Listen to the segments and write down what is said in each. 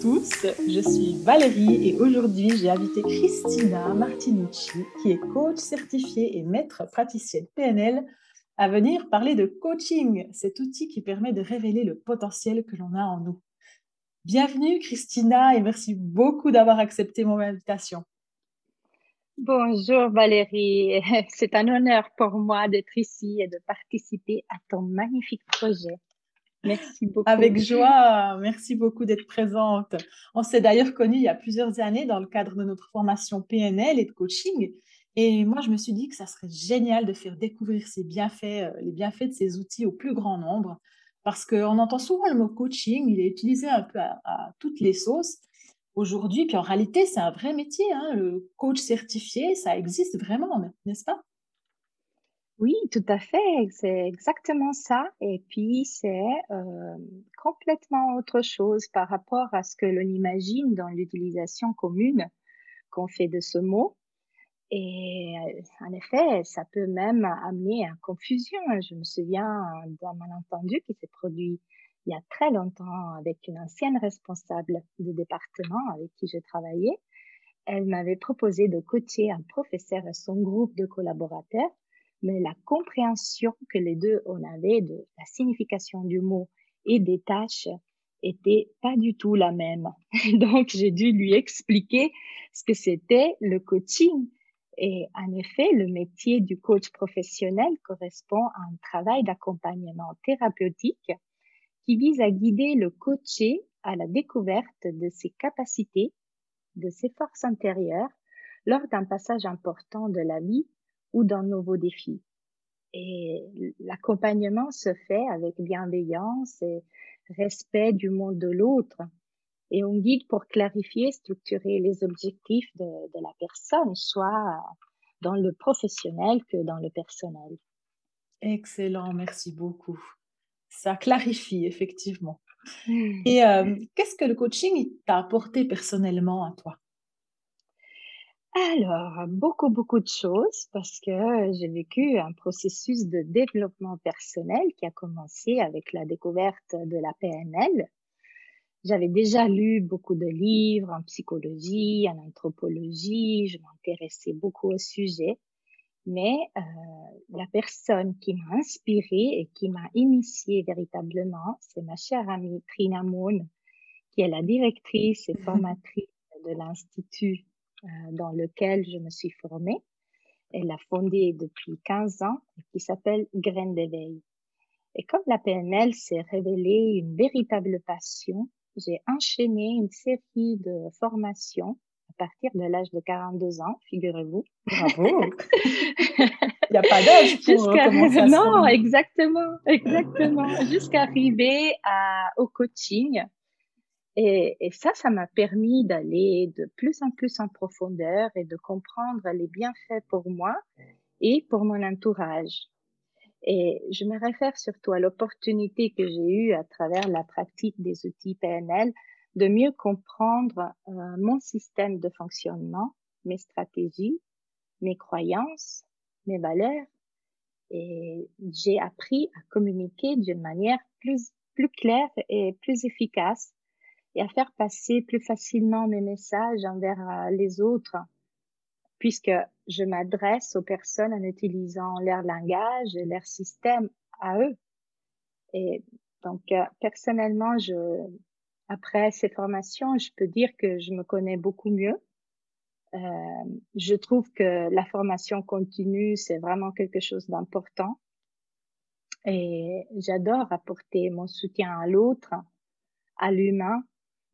tous, je suis Valérie et aujourd'hui j'ai invité Christina Martinucci qui est coach certifiée et maître praticienne PNL à venir parler de coaching, cet outil qui permet de révéler le potentiel que l'on a en nous. Bienvenue Christina et merci beaucoup d'avoir accepté mon invitation. Bonjour Valérie, c'est un honneur pour moi d'être ici et de participer à ton magnifique projet. Merci beaucoup. Avec joie, merci beaucoup d'être présente. On s'est d'ailleurs connus il y a plusieurs années dans le cadre de notre formation PNL et de coaching. Et moi, je me suis dit que ça serait génial de faire découvrir ces bienfaits, euh, les bienfaits de ces outils au plus grand nombre. Parce qu'on entend souvent le mot coaching, il est utilisé un peu à, toutes les sauces aujourd'hui. Puis en réalité, c'est un vrai métier. Hein. Le coach certifié, ça existe vraiment, n'est-ce pas? Oui, tout à fait, c'est exactement ça. Et puis, c'est euh, complètement autre chose par rapport à ce que l'on imagine dans l'utilisation commune qu'on fait de ce mot. Et euh, en effet, ça peut même amener à confusion. Je me souviens d'un malentendu qui s'est produit il y a très longtemps avec une ancienne responsable de département avec qui je travaillais. Elle m'avait proposé de coacher un professeur et son groupe de collaborateurs mais la compréhension que les deux on avait de la signification du mot et des tâches était pas du tout la même. Donc j'ai dû lui expliquer ce que c'était le coaching. Et en effet, le métier du coach professionnel correspond à un travail d'accompagnement thérapeutique qui vise à guider le coaché à la découverte de ses capacités, de ses forces intérieures lors d'un passage important de la vie ou d'un nouveau défi. Et l'accompagnement se fait avec bienveillance et respect du monde de l'autre. Et on guide pour clarifier, structurer les objectifs de, de, la personne, soit dans le professionnel que dans le personnel. Excellent, merci beaucoup. Ça clarifie effectivement. Mmh. Et euh, qu'est-ce que le coaching t'a apporté personnellement à toi? Alors, beaucoup, beaucoup de choses parce que j'ai vécu un processus de développement personnel qui a commencé avec la découverte de la PNL. J'avais déjà lu beaucoup de livres en psychologie, en anthropologie, je m'intéressais beaucoup au sujet, mais euh, la personne qui m'a inspirée et qui m'a initiée véritablement, c'est ma chère amie Trina Moon, qui est la directrice et formatrice de l'Institut dans lequel je me suis formée. Elle a fondé depuis 15 ans et qui s'appelle Graines d'éveil. Et comme la PNL s'est révélée une véritable passion, j'ai enchaîné une série de formations à partir de l'âge de 42 ans, figurez-vous. Bravo. Il n'y a pas d'âge pour euh, commencer Non, exactement, exactement. Jusqu'à arriver à, au coaching et, et, ça, ça m'a permis d'aller de plus en plus en profondeur et de comprendre les bienfaits pour moi et pour mon entourage. Et je me réfère surtout à l'opportunité que j'ai eue à travers la pratique des outils PNL de mieux comprendre euh, mon système de fonctionnement, mes stratégies, mes croyances, mes valeurs. Et j'ai appris à communiquer d'une manière plus, plus claire et plus efficace et à faire passer plus facilement mes messages envers euh, les autres, puisque je m'adresse aux personnes en utilisant leur langage leur système à eux. Et donc, euh, personnellement, je, après ces formations, je peux dire que je me connais beaucoup mieux. Euh, je trouve que la formation continue, c'est vraiment quelque chose d'important. Et j'adore apporter mon soutien à l'autre, à l'humain,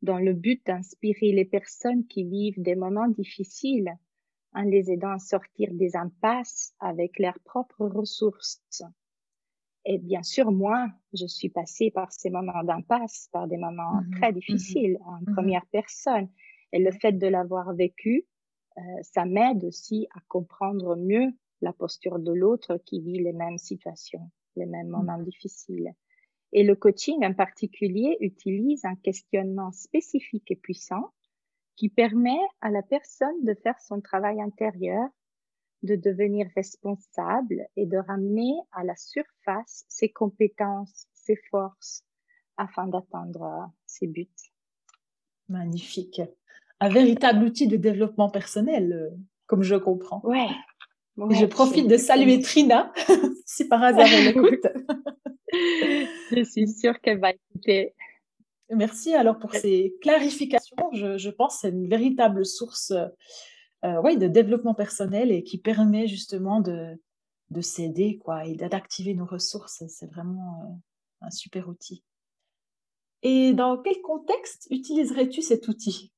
dans le but d'inspirer les personnes qui vivent des moments difficiles en les aidant à sortir des impasses avec leurs propres ressources. Et bien sûr, moi, je suis passée par ces moments d'impasse, par des moments mmh très mmh difficiles en mmh première personne. Et le fait de l'avoir vécu, euh, ça m'aide aussi à comprendre mieux la posture de l'autre qui vit les mêmes situations, les mêmes moments difficiles. Et le coaching en particulier utilise un questionnement spécifique et puissant qui permet à la personne de faire son travail intérieur, de devenir responsable et de ramener à la surface ses compétences, ses forces afin d'atteindre ses buts. Magnifique. Un véritable outil de développement personnel, euh, comme je comprends. Ouais. je profite de saluer Trina, si par hasard elle écoute. Je suis sûre qu'elle va écouter. Merci alors pour ces clarifications. Je, pense que c'est une véritable source euh, ouais, de développement personnel et qui permet justement de, de s'aider quoi, et d'activer nos ressources. C'est vraiment euh, un super outil. Et dans quel contexte utiliserais-tu cet outil?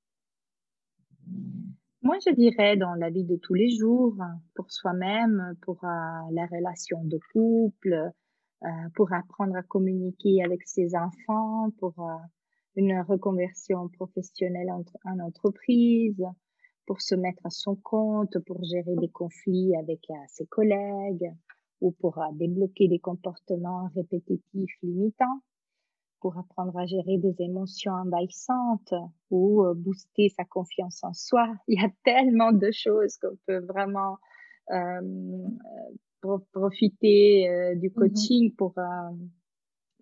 Moi, je dirais dans la vie de tous les jours, pour soi-même, pour euh, la relation de couple, euh, pour apprendre à communiquer avec ses enfants, pour une reconversion professionnelle en entreprise, pour se mettre à son compte, pour gérer des conflits avec euh, ses collègues ou pour euh, débloquer des comportements répétitifs limitants, pour apprendre à gérer des émotions envahissantes ou euh, booster sa confiance en soi. Il y a tellement de choses qu'on peut vraiment profiter du mmh coaching pour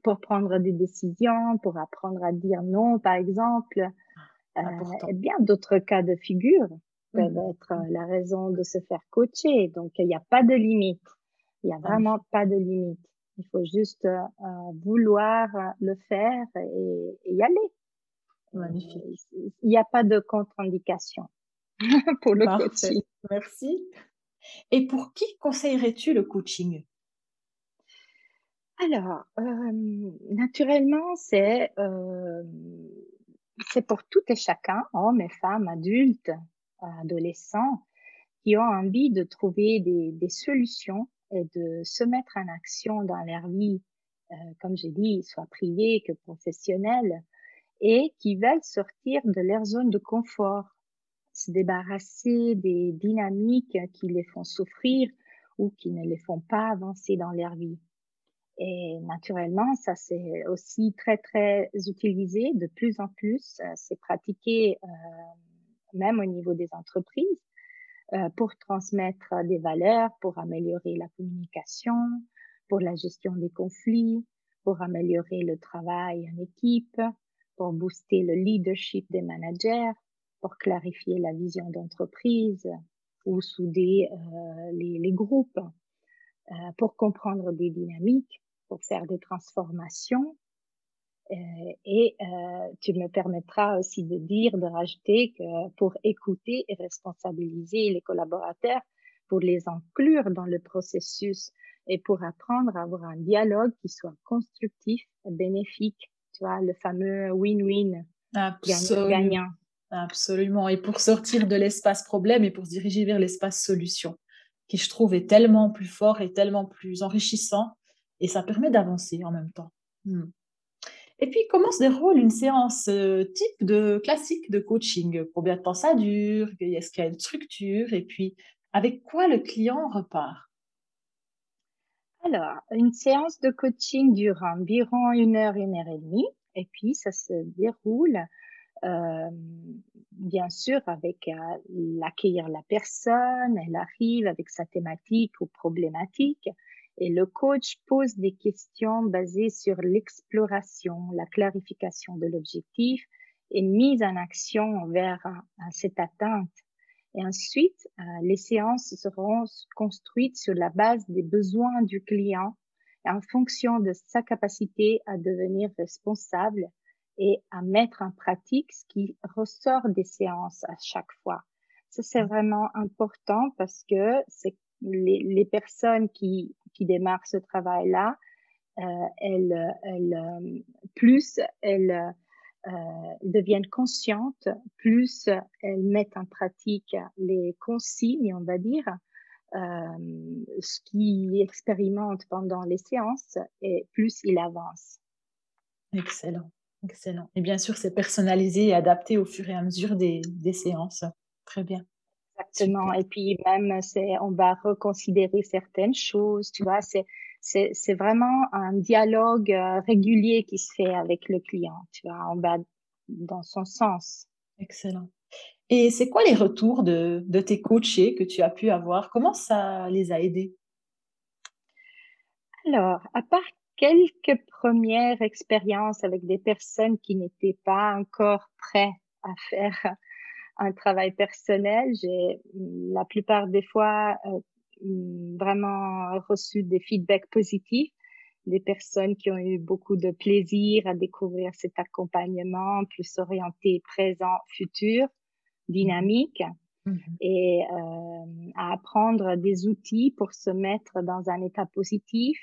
pour prendre des décisions, pour apprendre à dire non, par exemple. Euh, bien d'autres cas de figure peuvent être euh, la raison de se faire coacher. Donc, il n'y a pas de limite. Il n'y a vraiment pas de limite. Il faut juste euh, vouloir le faire et, y aller. Magnifique. Il n'y a pas de contre-indication pour le coaching. Merci. Et pour qui conseillerais-tu le coaching? Alors, naturellement, c'est c'est pour tout et chacun, hommes et femmes, adultes, adolescents, qui ont envie de trouver des, des solutions et de se mettre en action dans leur vie, euh, comme j'ai dit, soit privée que professionnelle, et qui veulent sortir de leur zone de confort, se débarrasser des dynamiques qui les font souffrir ou qui ne les font pas avancer dans leur vie. Et naturellement, ça c'est aussi très très utilisé de plus en plus. Euh, c'est pratiqué euh, même au niveau des entreprises euh, pour transmettre des valeurs, pour améliorer la communication, pour la gestion des conflits, pour améliorer le travail en équipe, pour booster le leadership des managers, pour clarifier la vision d'entreprise ou souder euh, les, les, groupes, euh, pour comprendre des dynamiques pour faire des transformations. Euh, et euh, tu me permettras aussi de dire, de rajouter que pour écouter et responsabiliser les collaborateurs, pour les inclure dans le processus et pour apprendre à avoir un dialogue qui soit constructif bénéfique. Tu vois, le fameux win-win, gagnant-gagnant. Absolument. Et pour sortir de l'espace problème et pour se diriger vers l'espace solution, qui je trouve est tellement plus fort et tellement plus enrichissant et ça permet d'avancer en même temps. Hmm. Et puis, comment se déroule une séance euh, type de classique de coaching? Combien de temps ça dure? Est-ce qu'il y a une structure? Et puis, avec quoi le client repart? Alors, une séance de coaching dure environ une heure, une heure et demie. Et puis, ça se déroule, euh, bien sûr, avec euh, l'accueillir la personne. Elle arrive avec sa thématique ou problématique. Et le coach pose des questions basées sur l'exploration, la clarification de l'objectif et mise en action vers cette atteinte. Et ensuite, euh, les séances seront construites sur la base des besoins du client en fonction de sa capacité à devenir responsable et à mettre en pratique ce qui ressort des séances à chaque fois. Ça, c'est vraiment important parce que c'est les, les personnes qui, qui démarrent ce travail-là, euh, elles, elles, euh, plus elles euh, deviennent conscientes, plus elles mettent en pratique les consignes, on va dire, euh, ce qu'ils expérimentent pendant les séances, et plus ils avancent. Excellent, excellent. Et bien sûr, c'est personnalisé et adapté au fur et à mesure des, des séances. Très bien. Exactement. Et puis même, c'est, on va reconsidérer certaines choses. Tu vois, c'est, c'est, c'est vraiment un dialogue euh, régulier qui se fait avec le client. Tu vois, on va dans son sens. Excellent. Et c'est quoi les retours de, de tes coachés que tu as pu avoir? Comment ça les a aidés? Alors, à part quelques premières expériences avec des personnes qui n'étaient pas encore prêtes à faire un travail personnel. J'ai la plupart des fois euh, vraiment reçu des feedbacks positifs des personnes qui ont eu beaucoup de plaisir à découvrir cet accompagnement plus orienté présent, futur, dynamique mmh et euh, à apprendre des outils pour se mettre dans un état positif.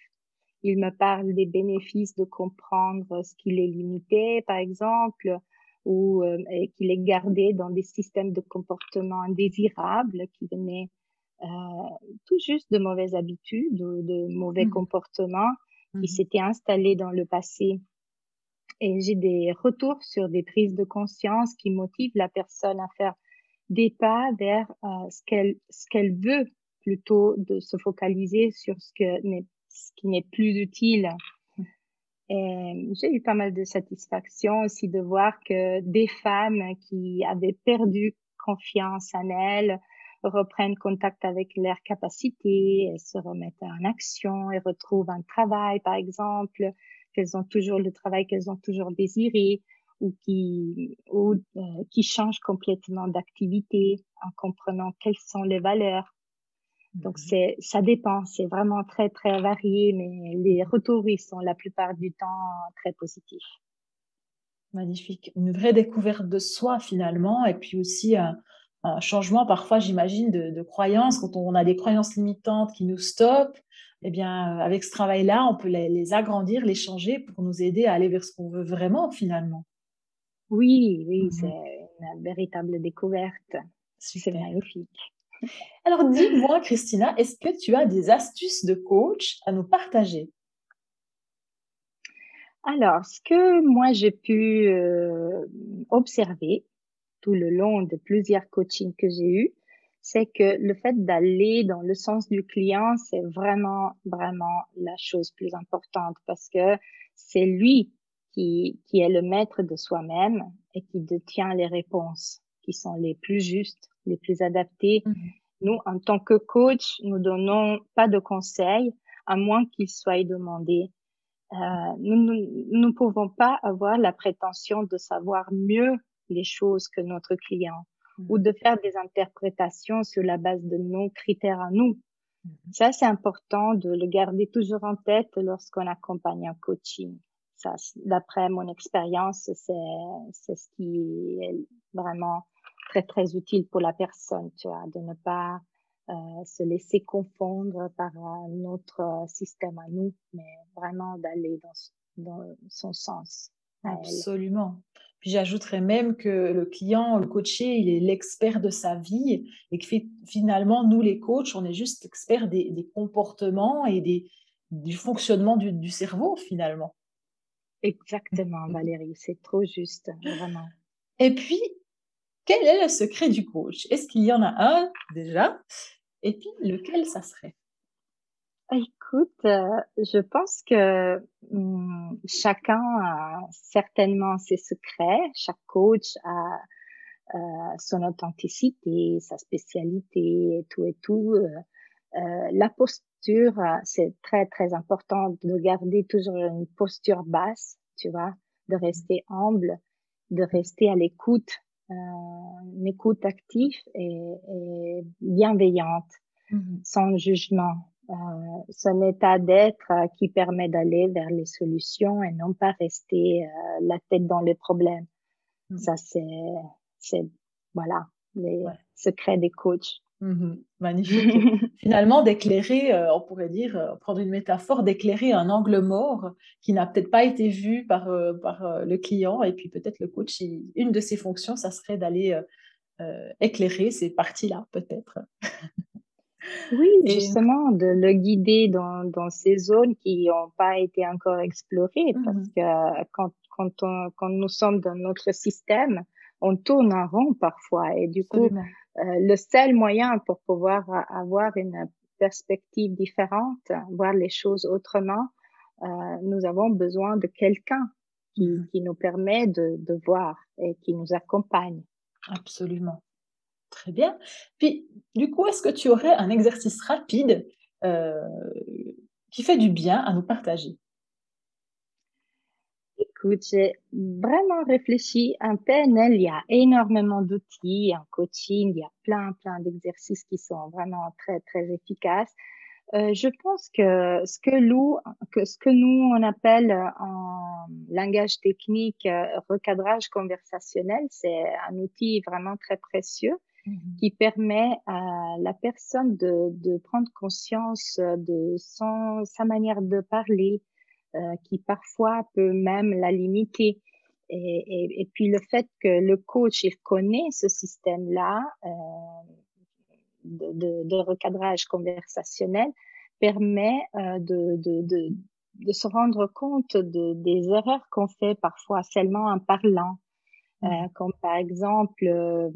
Il me parle des bénéfices de comprendre ce qu'il est limité, par exemple, ou euh, qu'il est gardé dans des systèmes de comportement indésirables qui venaient euh, tout juste de mauvaises habitudes ou de mauvais mmh comportements qui mmh s'étaient installés dans le passé. Et j'ai des retours sur des prises de conscience qui motivent la personne à faire des pas vers euh, ce qu'elle ce qu'elle veut plutôt de se focaliser sur ce que n'est ce qui n'est plus utile. Et j'ai eu pas mal de satisfaction aussi de voir que des femmes qui avaient perdu confiance en elles reprennent contact avec leurs capacités, elles se remettent en action et retrouvent un travail, par exemple, qu'elles ont toujours le travail qu'elles ont toujours désiré ou qui ou euh, qui changent complètement d'activité en comprenant quelles sont les valeurs. Donc mhm. c'est ça dépend, c'est vraiment très très varié, mais les retours ils sont la plupart du temps très positifs. Magnifique, une vraie découverte de soi finalement, et puis aussi un, un changement parfois, j'imagine, de, de croyances. Quand on a des croyances limitantes qui nous stoppent, eh bien, avec ce travail-là, on peut les, les, agrandir, les changer pour nous aider à aller vers ce qu'on veut vraiment finalement. Oui, oui, mhm. c'est une véritable découverte. C'est magnifique. Alors dis-moi, Christina, est-ce que tu as des astuces de coach à nous partager? Alors, ce que moi j'ai pu euh, observer tout le long de plusieurs coachings que j'ai eus, c'est que le fait d'aller dans le sens du client, c'est vraiment, vraiment la chose plus importante parce que c'est lui qui, qui est le maître de soi-même et qui détient les réponses qui sont les plus justes, les plus adaptées. Mm-hmm. Nous, en tant que coach, nous donnons pas de conseils à moins qu'ils soient demandés. Euh, nous ne pouvons pas avoir la prétention de savoir mieux les choses que notre client ou mm-hmm. de faire des interprétations sur la base de nos critères à nous. Mm-hmm. Ça, c'est important de le garder toujours en tête lorsqu'on accompagne un coaching d'après mon expérience, c'est ce qui est vraiment très très utile pour la personne, tu vois, de ne pas euh, se laisser confondre par notre système à nous, mais vraiment d'aller dans, dans son sens. Absolument. Puis j'ajouterais même que le client, le coaché, il est l'expert de sa vie et que finalement, nous les coachs, on est juste experts des, des comportements et des, du fonctionnement du, du cerveau finalement. Exactement, Valérie, c'est trop juste, vraiment. Et puis, quel est le secret du coach? Est-ce qu'il y en a un déjà? Et puis, lequel ça serait? Écoute, euh, je pense que hum, chacun a certainement ses secrets. Chaque coach a euh, son authenticité, sa spécialité et tout et tout. Euh, la posture euh, c'est très, très important de garder toujours une posture basse, tu vois, de rester humble, de rester à l'écoute, euh, une écoute active et, bienveillante, mmh sans jugement. Euh, son état d'être euh, qui permet d'aller vers les solutions et non pas rester la tête dans les problèmes. Mmh. Ça, c'est, c'est, voilà, les secrets des coachs. Mmh magnifique. Finalement, d'éclairer, euh, on pourrait dire, euh, prendre une métaphore, d'éclairer un angle mort qui n'a peut-être pas été vu par, euh, par le client. Et puis peut-être le coach, une de ses fonctions, ça serait d'aller éclairer ces parties-là, peut-être. oui, justement, de le guider dans, dans ces zones qui n'ont pas été encore explorées. Mmh parce que quand, quand, on, quand nous sommes dans notre système, on tourne en rond parfois. Et du coup, le seul moyen pour pouvoir avoir une perspective différente, voir les choses autrement, euh, nous avons besoin de quelqu'un qui, mm-hmm. qui, nous permet de, de, voir et qui nous accompagne. Absolument. Très bien. Puis, du coup, est-ce que tu aurais un exercice rapide euh, qui fait du bien à nous partager? Écoute, j'ai vraiment réfléchi. Un PNL, il y a énormément d'outils. En coaching, il y a plein, plein d'exercices qui sont vraiment très, très efficaces. Euh, je pense que ce que, nous, que ce que nous on appelle en langage technique euh, recadrage conversationnel, c'est un outil vraiment très précieux mmh qui permet à la personne de, de prendre conscience de son, sa manière de parler, qui parfois peut même la limiter. Et, et, et, puis le fait que le coach il connaît ce système-là euh, de, de, de, recadrage conversationnel permet euh, de, de, de, se rendre compte des erreurs qu'on fait parfois seulement en parlant. Euh, mmh. comme par exemple, euh,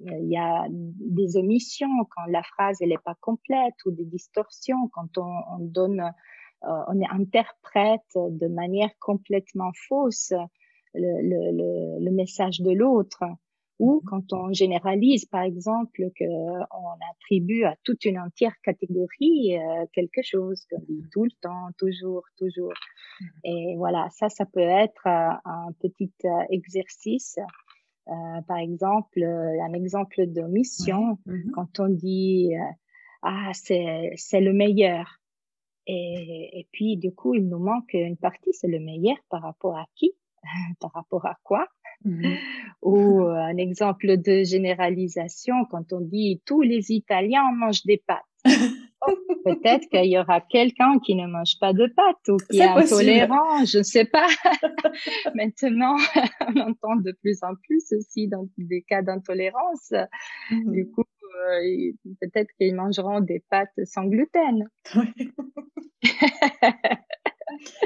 il y a des omissions quand la phrase elle est pas complète ou des distorsions quand on, on donne euh, on interprète de manière complètement fausse le, le, message de l'autre ou mhm. quand on généralise, par exemple, qu'on attribue à toute une entière catégorie euh, quelque chose, qu'on dit tout le temps, toujours, toujours. Mhm. Et voilà, ça, ça peut être euh, un petit exercice. par exemple, un exemple de mission, mhm. quand on dit ah c'est c'est le meilleur, et, et, puis, du coup, il nous manque une partie, c'est le meilleur par rapport à qui, par rapport à quoi? Mmh Ou euh, un exemple de généralisation, quand on dit tous les Italiens mangent des pâtes. Oh, peut-être qu'il y aura quelqu'un qui ne mange pas de pâtes ou qui est, intolérant, je ne sais pas. Maintenant, on entend de plus en plus aussi dans des cas d'intolérance. Mmh du coup, peut-être qu'ils mangeront des pâtes sans gluten.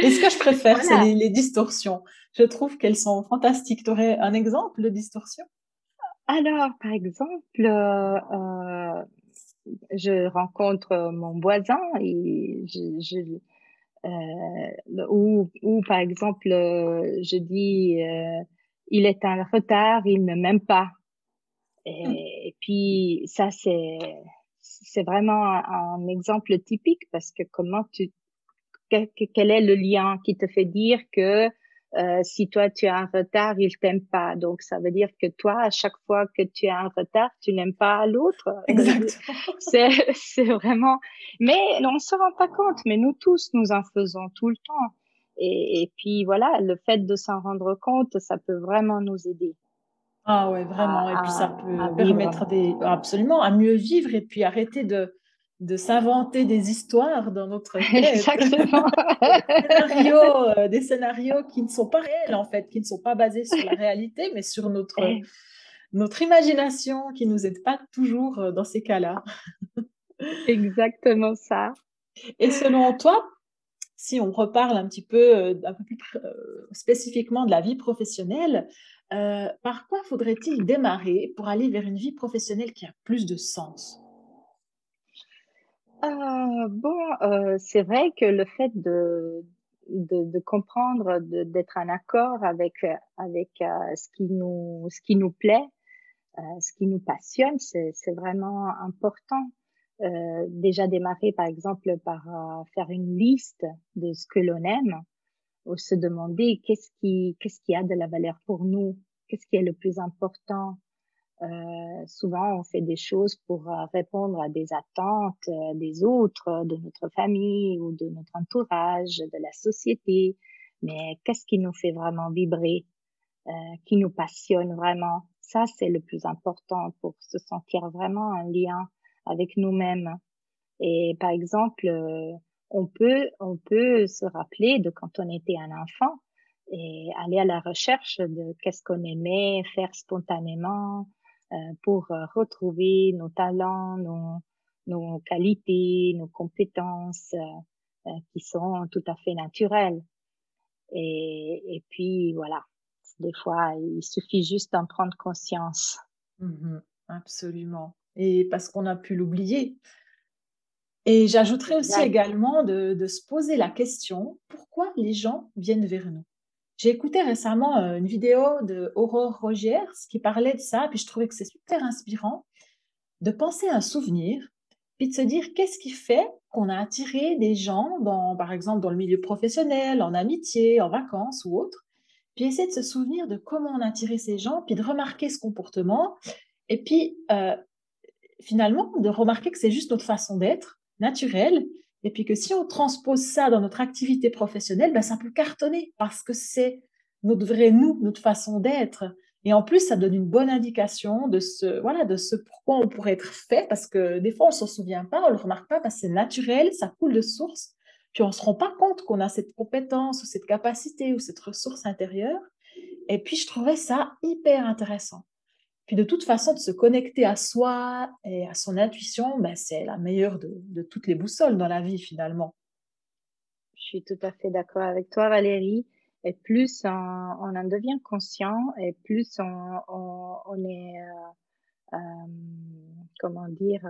Et ce que je préfère, c'est les, distorsions. Je trouve qu'elles sont fantastiques. Tu aurais un exemple de distorsion? Alors, par exemple, euh, je rencontre mon voisin et je, euh, ou, ou, par exemple, je dis, il est en retard, il ne m'aime pas. Mmh. Et, puis ça, c'est c'est vraiment un, exemple typique parce que comment tu quel, est le lien qui te fait dire que euh, si toi tu as un retard, il t'aime pas. Donc ça veut dire que toi, à chaque fois que tu as un retard, tu n'aimes pas l'autre. C'est c'est vraiment. Mais on ne se rend pas compte. Mais nous tous, nous en faisons tout le temps. Et, et puis voilà, le fait de s'en rendre compte, ça peut vraiment nous aider. Ah ouais, vraiment. et puis ça peut permettre des, absolument à mieux vivre et puis arrêter de, de s'inventer des histoires dans notre tête. Exactement. des, scénarios, euh, des scénarios qui ne sont pas réels en fait, qui ne sont pas basés sur la réalité, mais sur notre, eh. notre imagination qui nous aide pas toujours euh, dans ces cas-là. Exactement ça. Et selon toi, si on reparle un petit peu, euh, un peu plus spécifiquement de la vie professionnelle, euh, par quoi faudrait-il démarrer pour aller vers une vie professionnelle qui a plus de sens? Euh, Bon, euh, c'est vrai que le fait de, de, comprendre, d'être en accord avec, avec ce, qui nous, ce qui nous plaît, ce qui nous passionne, c'est vraiment important. déjà démarrer, par exemple, par faire une liste de ce que l'on aime se demander qu'est-ce qui, qu'est-ce qui a de la valeur pour nous, qu'est-ce qui est le plus important. Euh, souvent, on fait des choses pour euh, répondre à des attentes euh, des autres, de notre famille ou de notre entourage, de la société. Mais qu'est-ce qui nous fait vraiment vibrer, euh, qui nous passionne vraiment? Ça, c'est le plus important pour se sentir vraiment en lien avec nous-mêmes. Et par exemple, on peut, on peut se rappeler de quand on était un enfant et aller à la recherche de qu'est-ce qu'on aimait faire spontanément euh, pour euh, retrouver nos talents, nos, nos qualités, nos compétences euh, qui sont tout à fait naturelles. Et, et puis voilà, des fois, il suffit juste d'en prendre conscience. Mmh absolument. Et parce qu'on a pu l'oublier, et j'ajouterais aussi également de, de, se poser la question, pourquoi les gens viennent vers nous? J'ai écouté récemment euh, une vidéo de Aurore Rogers qui parlait de ça, puis je trouvais que c'est super inspirant de penser à un souvenir, puis de se dire qu'est-ce qui fait qu'on a attiré des gens, dans, par exemple dans le milieu professionnel, en amitié, en vacances ou autre, puis essayer de se souvenir de comment on a attiré ces gens, puis de remarquer ce comportement, et puis euh, finalement de remarquer que c'est juste notre façon d'être naturelle, et puis que si on transpose ça dans notre activité professionnelle, ben, ça peut cartonner parce que c'est notre vrai nous, notre façon d'être. Et en plus, ça donne une bonne indication de ce, voilà, de ce pourquoi on pourrait être fait, parce que des fois, on ne s'en souvient pas, on ne le remarque pas, parce que c'est naturel, ça coule de source, puis on ne se rend pas compte qu'on a cette compétence ou cette capacité ou cette ressource intérieure. Et puis, je trouvais ça hyper intéressant. Puis de toute façon, de se connecter à soi et à son intuition, ben, c'est la meilleure de, toutes les boussoles dans la vie finalement. Je suis tout à fait d'accord avec toi, Valérie. Et plus on, en devient conscient, et plus on, est, euh, euh, comment dire,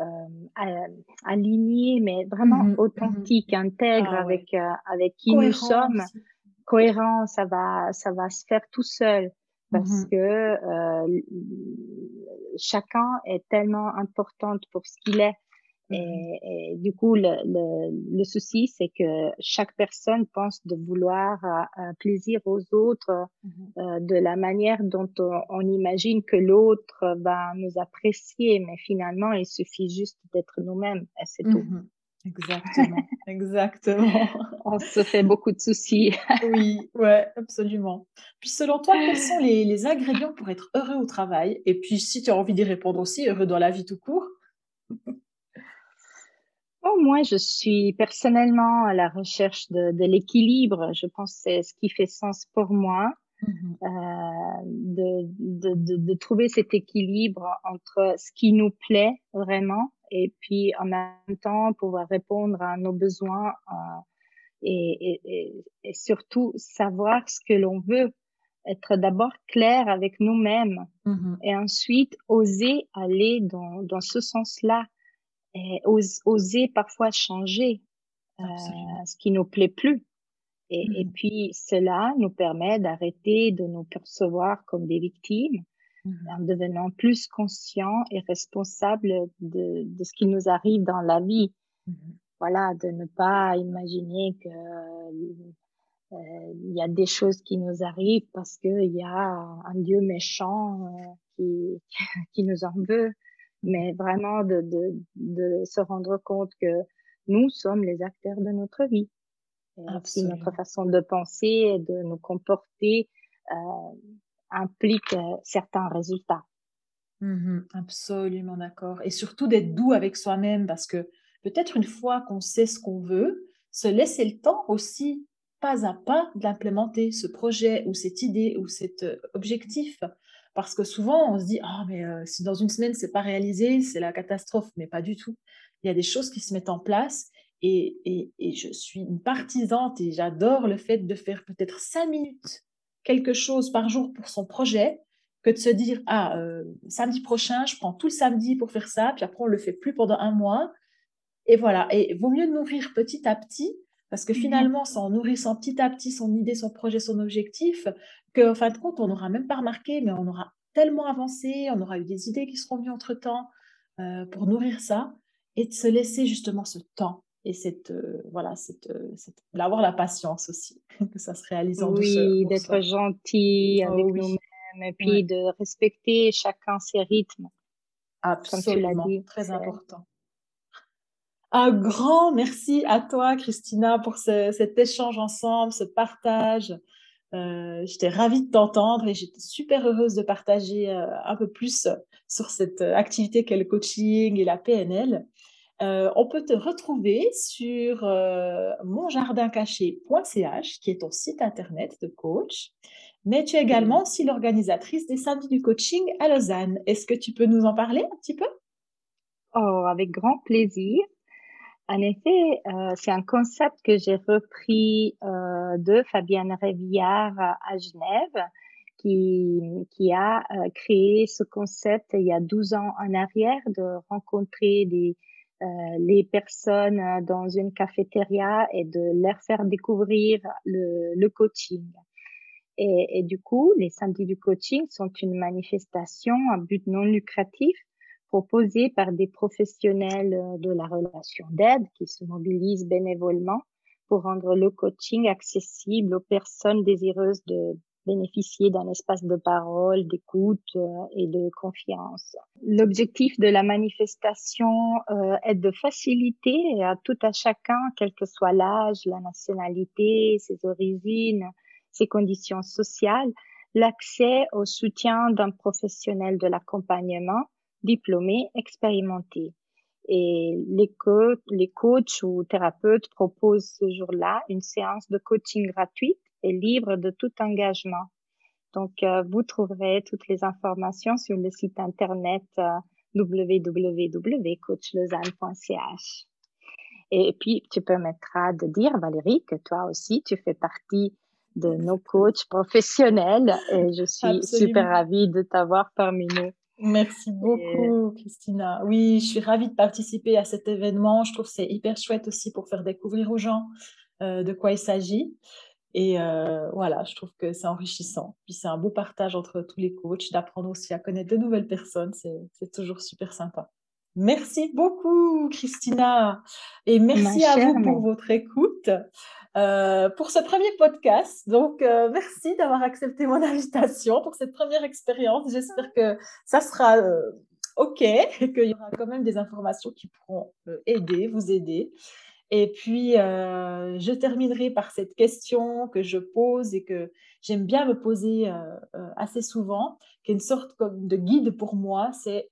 euh, aligné, mais vraiment mmh mmh authentique, intègre ah avec avec qui nous sommes, cohérent. Ça va, ça va se faire tout seul parce mmh que euh, chacun est tellement important pour ce qu'il est. Mmh et, du coup, le, le, le souci, c'est que chaque personne pense de vouloir un plaisir aux autres mmh euh, de la manière dont on, imagine que l'autre va nous apprécier, mais finalement, il suffit juste d'être nous-mêmes et c'est tout. Exactement, exactement. On se fait beaucoup de soucis. oui, ouais, absolument. Puis selon toi, quels sont les, les, ingrédients pour être heureux au travail? Et puis si tu as envie d'y répondre aussi, heureux dans la vie tout court? Oh, Moi, je suis personnellement à la recherche de, de l'équilibre. Je pense que c'est ce qui fait sens pour moi. Mmh euh, de, de, de, trouver cet équilibre entre ce qui nous plaît vraiment et puis en même temps pouvoir répondre à nos besoins euh, et, et, et, surtout savoir ce que l'on veut, être d'abord clair avec nous-mêmes mmh et ensuite oser aller dans, dans ce sens-là oser parfois changer euh, ce qui nous plaît plus. Et, et, mmh puis cela nous permet d'arrêter de nous percevoir comme des victimes. En devenant plus conscient et responsable de, de, ce qui nous arrive dans la vie. Mmh. Voilà, de ne pas imaginer que euh, il y a des choses qui nous arrivent parce qu'il y a un Dieu méchant euh, qui, qui nous en veut, mais vraiment de, de, de se rendre compte que nous sommes les acteurs de notre vie. Et notre façon de penser et de nous comporter euh, implique euh, certains résultats. Mmh absolument d'accord. Et surtout d'être doux avec soi-même parce que peut-être une fois qu'on sait ce qu'on veut, se laisser le temps aussi, pas à pas, d'implémenter ce projet ou cette idée ou cet euh, objectif. Parce que souvent, on se dit, ah, mais euh, si dans une semaine, c'est pas réalisé, c'est la catastrophe. Mais pas du tout. Il y a des choses qui se mettent en place et, et, et je suis une partisante et j'adore le fait de faire peut-être cinq minutes quelque chose par jour pour son projet que de se dire ah euh, samedi prochain je prends tout le samedi pour faire ça puis après on le fait plus pendant un mois et voilà. Et vaut mieux nourrir petit à petit parce que mmh finalement c'est en nourrissant petit à petit son idée son projet son objectif que en fin de compte on n'aura même pas remarqué mais on aura tellement avancé on aura eu des idées qui seront venues entre temps euh, pour nourrir ça et de se laisser justement ce temps et cette euh, voilà cette, euh, cette d'avoir la patience aussi que ça se réalise en oui d'être gentil oh avec nous-mêmes et puis de respecter chacun ses rythmes. Absolument. très important. Un grand merci à toi Christina pour ce, cet échange ensemble ce partage. Euh, j'étais ravie de t'entendre et j'étais super heureuse de partager euh, un peu plus sur cette activité qu'est le coaching et la PNL. Euh, on peut te retrouver sur euh, monjardincaché.ch, qui est ton site internet de coach. Mais tu es également aussi l'organisatrice des samedis du coaching à Lausanne. Est-ce que tu peux nous en parler un petit peu? Oh, avec grand plaisir. En effet, euh, c'est un concept que j'ai repris de Fabienne Révillard à Genève, qui, qui a créé ce concept il y a 12 ans en arrière de rencontrer des, euh, les personnes euh, dans une cafétéria et de leur faire découvrir le, le coaching. Et, et, du coup, les samedis du coaching sont une manifestation à but non lucratif proposée par des professionnels euh, de la relation d'aide qui se mobilisent bénévolement pour rendre le coaching accessible aux personnes désireuses de bénéficier d'un espace de parole, d'écoute euh, et de confiance. L'objectif de la manifestation euh, est de faciliter à tout à chacun, quel que soit l'âge, la nationalité, ses origines, ses conditions sociales, l'accès au soutien d'un professionnel de l'accompagnement diplômé, expérimenté. Et les, les coachs ou thérapeutes proposent ce jour-là une séance de coaching gratuite et libre de tout engagement. Donc, euh, vous trouverez toutes les informations sur le site internet euh, www.coachlausanne.ch. Et puis, tu permettras de dire, Valérie, que toi aussi, tu fais partie de nos coachs professionnels et je suis super ravie de t'avoir parmi nous. Merci beaucoup, Christina. Oui, je suis ravie de participer à cet événement. Je trouve que c'est hyper chouette aussi pour faire découvrir aux gens euh, de quoi il s'agit. Et euh, voilà, je trouve que c'est enrichissant. Puis c'est un beau partage entre tous les coachs, d'apprendre aussi à connaître de nouvelles personnes. C'est toujours super sympa. Merci beaucoup, Christina. Et merci à vous pour votre écoute. Euh, pour ce premier podcast. Donc, euh, merci d'avoir accepté mon invitation pour cette première expérience. J'espère que ça sera OK et qu'il y aura quand même des informations qui pourront aider, vous aider. Et puis, euh, je terminerai par cette question que je pose et que j'aime bien me poser euh, euh, assez souvent, qui est une sorte de guide pour moi, c'est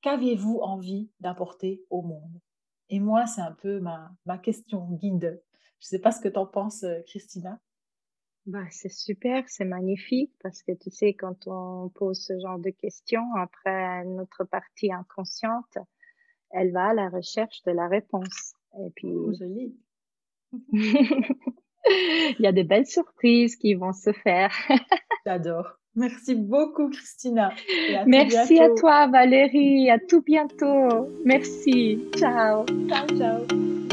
qu'avez-vous envie d'apporter au monde? Et moi, c'est un peu ma, ma question guide. Je ne sais pas ce que tu en penses, Christina. Bah, c'est super, c'est magnifique parce que tu sais, quand on pose ce genre de questions, après notre partie inconsciente, elle va à la recherche de la réponse. Et puis, oh, joli. il y a des belles surprises qui vont se faire. J'adore. Merci beaucoup, Christina. Merci à toi, Valérie. À tout bientôt. Merci. Ciao. Ciao, ciao.